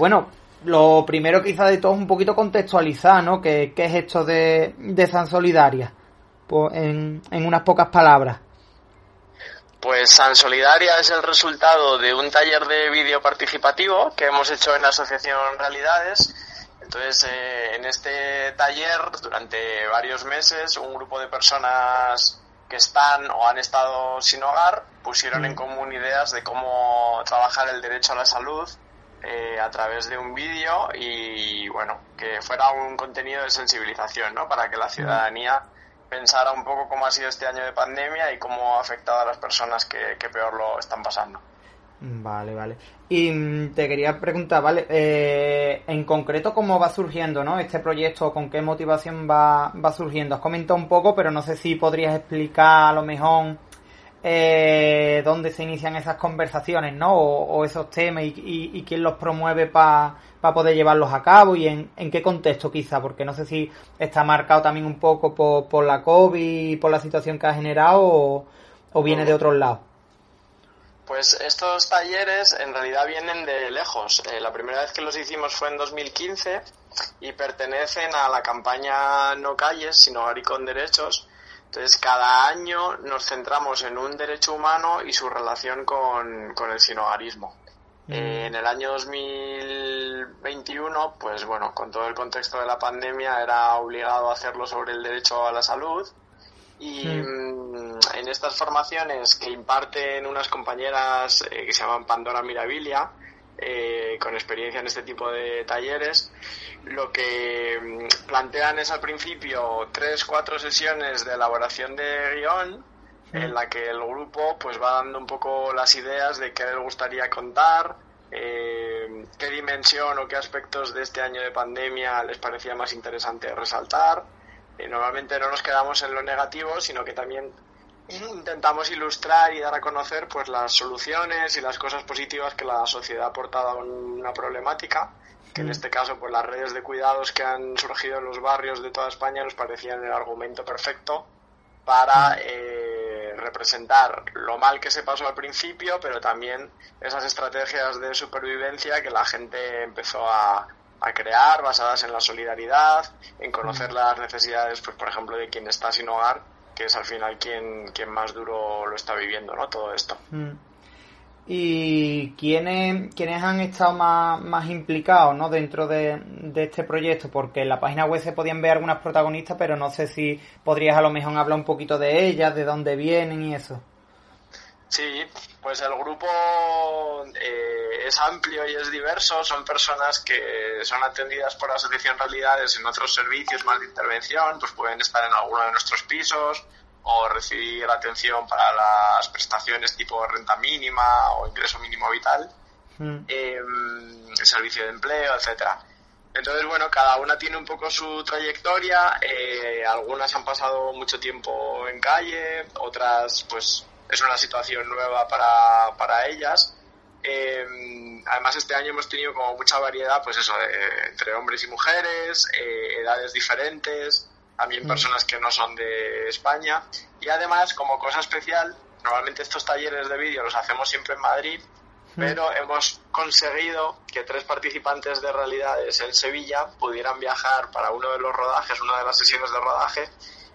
Bueno, lo primero quizá de todo es un poquito contextualizar, ¿no? ¿Qué, qué es esto de, de San Solidaria? Pues en, en unas pocas palabras. Pues San Solidaria es el resultado de un taller de vídeo participativo que hemos hecho en la Asociación Realidades. Entonces, eh, en este taller, durante varios meses, un grupo de personas que están o han estado sin hogar pusieron en común ideas de cómo trabajar el derecho a la salud eh, a través de un vídeo y, bueno, que fuera un contenido de sensibilización, ¿no? Para que la ciudadanía pensara un poco cómo ha sido este año de pandemia y cómo ha afectado a las personas que, que peor lo están pasando. Vale, vale. Y mm, te quería preguntar, ¿vale? Eh, en concreto, ¿cómo va surgiendo, ¿no? Este proyecto, ¿con qué motivación va, va surgiendo? Has comentado un poco, pero no sé si podrías explicar a lo mejor eh, dónde se inician esas conversaciones, ¿no? O, esos temas y, quién los promueve para poder llevarlos a cabo y en, qué contexto quizá, porque no sé si está marcado también un poco por, por la COVID y por la situación que ha generado o, viene de otros lados. Pues estos talleres en realidad vienen de lejos. Eh, la primera vez que los hicimos fue en 2015 y pertenecen a la campaña No calles, sino y con derechos, entonces, cada año nos centramos en un derecho humano y su relación con, el sinogarismo. Mm. Eh, en el año 2021, pues bueno, con todo el contexto de la pandemia era obligado a hacerlo sobre el derecho a la salud. Y mm, en estas formaciones que imparten unas compañeras eh, que se llaman Pandora Mirabilia, eh, con experiencia en este tipo de talleres, lo que mm, plantean es al principio tres, cuatro sesiones de elaboración de guion en la que el grupo pues va dando un poco las ideas de qué les gustaría contar, eh, qué dimensión o qué aspectos de este año de pandemia les parecía más interesante resaltar. Eh, normalmente no nos quedamos en lo negativo, sino que también intentamos ilustrar y dar a conocer pues las soluciones y las cosas positivas que la sociedad ha aportado a una problemática que en mm. este caso pues las redes de cuidados que han surgido en los barrios de toda España nos parecían el argumento perfecto para mm. eh, representar lo mal que se pasó al principio pero también esas estrategias de supervivencia que la gente empezó a, a crear basadas en la solidaridad en conocer mm. las necesidades pues por ejemplo de quien está sin hogar que es al final quien, quien más duro lo está viviendo, ¿no? Todo esto. Mm. ¿Y quiénes, quiénes han estado más, más implicados ¿no? dentro de, este proyecto? Porque en la página web se podían ver algunas protagonistas, pero no sé si podrías a lo mejor hablar un poquito de ellas, de dónde vienen y eso. Sí, pues el grupo eh, es amplio y es diverso. Son personas que son atendidas por la Asociación Realidades en otros servicios más de intervención, pues pueden estar en alguno de nuestros pisos o recibir atención para las prestaciones tipo renta mínima o ingreso mínimo vital, mm. servicio de empleo, etcétera. Entonces, bueno, cada una tiene un poco su trayectoria. Eh, algunas han pasado mucho tiempo en calle, otras, pues, es una situación nueva para, para ellas. Eh, además, este año hemos tenido como mucha variedad, pues eso, entre hombres y mujeres, eh, edades diferentes, también mm. personas que no son de España. Y además, como cosa especial, normalmente estos talleres de vídeo los hacemos siempre en Madrid, mm. pero hemos conseguido que tres participantes de realidades en Sevilla pudieran viajar para uno de los rodajes, una de las sesiones de rodaje,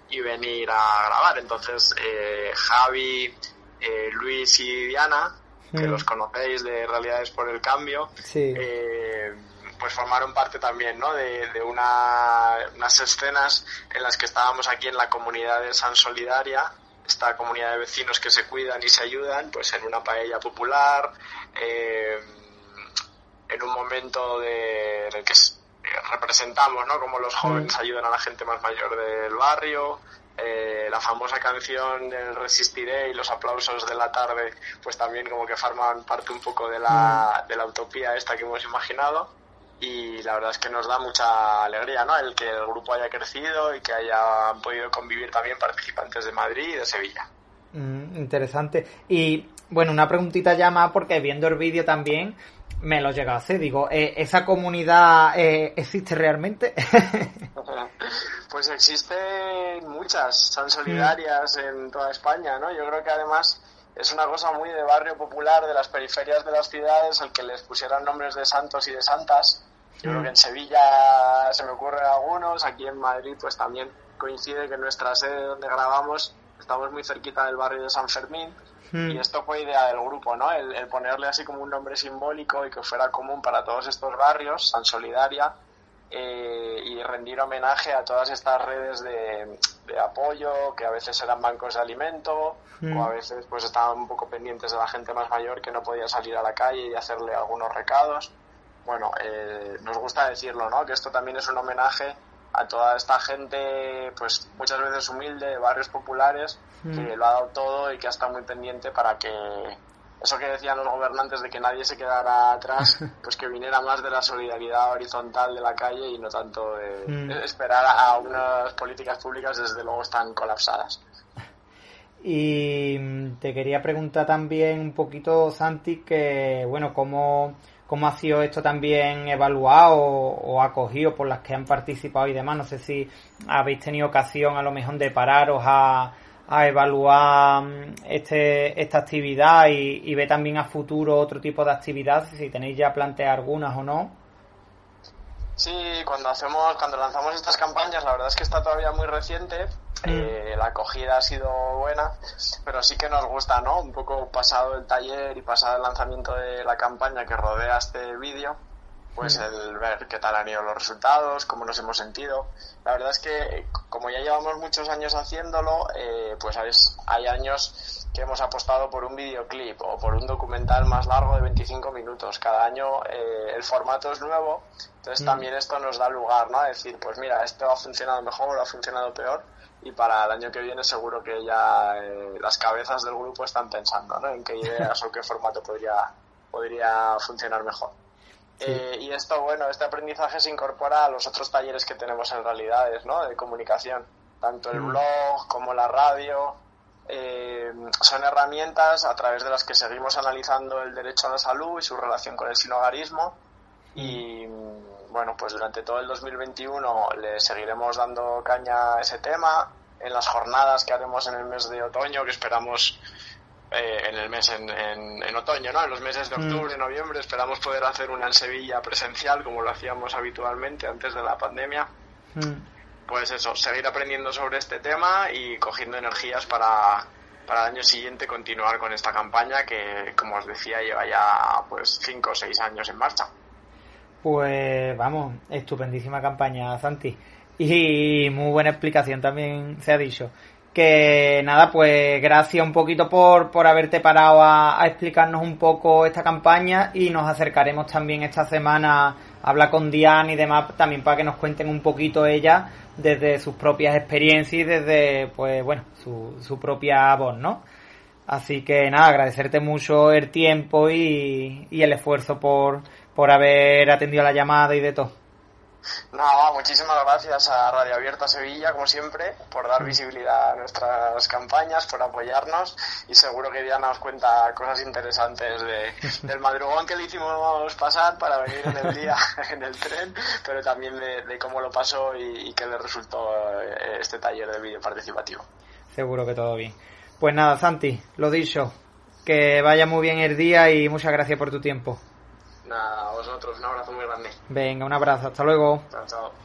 y venir a grabar. Entonces, eh, Javi, eh, Luis y Diana, que mm. los conocéis de Realidades por el Cambio, eh, pues formaron parte también ¿no? de, de una, unas escenas en las que estábamos aquí en la comunidad de San Solidaria, esta comunidad de vecinos que se cuidan y se ayudan, pues en una paella popular, en un momento de, en el que representamos, ¿no? Como los jóvenes ayudan a la gente más mayor del barrio. Eh, la famosa canción del Resistiré y los aplausos de la tarde, pues también como que forman parte un poco de la, de la utopía esta que hemos imaginado. Y la verdad es que nos da mucha alegría, ¿no? El que el grupo haya crecido y que hayan podido convivir también participantes de Madrid y de Sevilla. Mm, interesante. Y bueno, una preguntita ya más porque viendo el vídeo también me lo llega a hacer. Digo, eh, ¿esa comunidad eh, existe realmente? pues existen muchas, son solidarias en toda España, ¿no? Yo creo que además es una cosa muy de barrio popular, de las periferias de las ciudades, el que les pusieran nombres de santos y de santas. Yo creo que en Sevilla se me ocurren algunos, aquí en Madrid pues también coincide que nuestra sede donde grabamos estamos muy cerquita del barrio de San Fermín y esto fue idea del grupo, ¿no? El, ponerle así como un nombre simbólico y que fuera común para todos estos barrios, San Solidaria, eh, y rendir homenaje a todas estas redes de, apoyo que a veces eran bancos de alimento o a veces pues estaban un poco pendientes de la gente más mayor que no podía salir a la calle y hacerle algunos recados. Bueno, eh, nos gusta decirlo, ¿no? Que esto también es un homenaje a toda esta gente, pues muchas veces humilde, de barrios populares, que lo ha dado todo y que ha estado muy pendiente para que eso que decían los gobernantes de que nadie se quedara atrás, pues que viniera más de la solidaridad horizontal de la calle y no tanto de esperar a unas políticas públicas desde luego están colapsadas. Y mm, te quería preguntar también un poquito, Santi, que bueno, cómo cómo ha sido esto también evaluado o, acogido por las que han participado y demás. No sé si habéis tenido ocasión a lo mejor de pararos a, a evaluar mm, este, esta actividad y, y ver también a futuro otro tipo de actividades, si tenéis ya planteadas algunas o no. Sí, cuando hacemos, cuando lanzamos estas campañas, la verdad es que está todavía muy reciente. Eh, la acogida ha sido buena, pero sí que nos gusta, ¿no? Un poco pasado el taller y pasado el lanzamiento de la campaña que rodea este vídeo, pues el ver qué tal han ido los resultados, cómo nos hemos sentido. La verdad es que como ya llevamos muchos años haciéndolo, eh, pues hay años que hemos apostado por un videoclip o por un documental más largo de 25 minutos. Cada año eh, el formato es nuevo, entonces mm. también esto nos da lugar ¿no? a decir, pues mira, esto ha funcionado mejor o ha funcionado peor y para el año que viene seguro que ya eh, las cabezas del grupo están pensando ¿no? en qué ideas o qué formato podría, podría funcionar mejor. Eh, y esto, bueno, este aprendizaje se incorpora a los otros talleres que tenemos en realidades, ¿no? De comunicación, tanto el mm. blog como la radio, eh, son herramientas a través de las que seguimos analizando el derecho a la salud y su relación con el sinogarismo y bueno, pues durante todo el 2021 le seguiremos dando caña a ese tema. En las jornadas que haremos en el mes de otoño que esperamos eh, en el mes en, en, otoño, ¿no? En los meses de mm. octubre, noviembre esperamos poder hacer una en Sevilla presencial como lo hacíamos habitualmente antes de la pandemia. Mm pues eso, seguir aprendiendo sobre este tema y cogiendo energías para, para el año siguiente continuar con esta campaña que, como os decía, lleva ya pues 5 o 6 años en marcha. Pues vamos, estupendísima campaña, Santi. Y muy buena explicación también se ha dicho. Que nada, pues gracias un poquito por, por haberte parado a, a explicarnos un poco esta campaña y nos acercaremos también esta semana a hablar con Diane y demás también para que nos cuenten un poquito ella desde sus propias experiencias y desde, pues bueno, su, su propia voz, ¿no? Así que nada, agradecerte mucho el tiempo y, y el esfuerzo por, por haber atendido la llamada y de todo. Nada, muchísimas gracias a Radio Abierta Sevilla, como siempre, por dar visibilidad a nuestras campañas, por apoyarnos y seguro que Diana nos cuenta cosas interesantes de, del madrugón que le hicimos pasar para venir en el día en el tren, pero también de, cómo lo pasó y, y qué le resultó eh, este taller de vídeo participativo. Seguro que todo bien. Pues nada, Santi, lo dicho, que vaya muy bien el día y muchas gracias por tu tiempo. Nada, a vosotros, un abrazo muy grande. Venga, un abrazo, hasta luego. Chao, chao.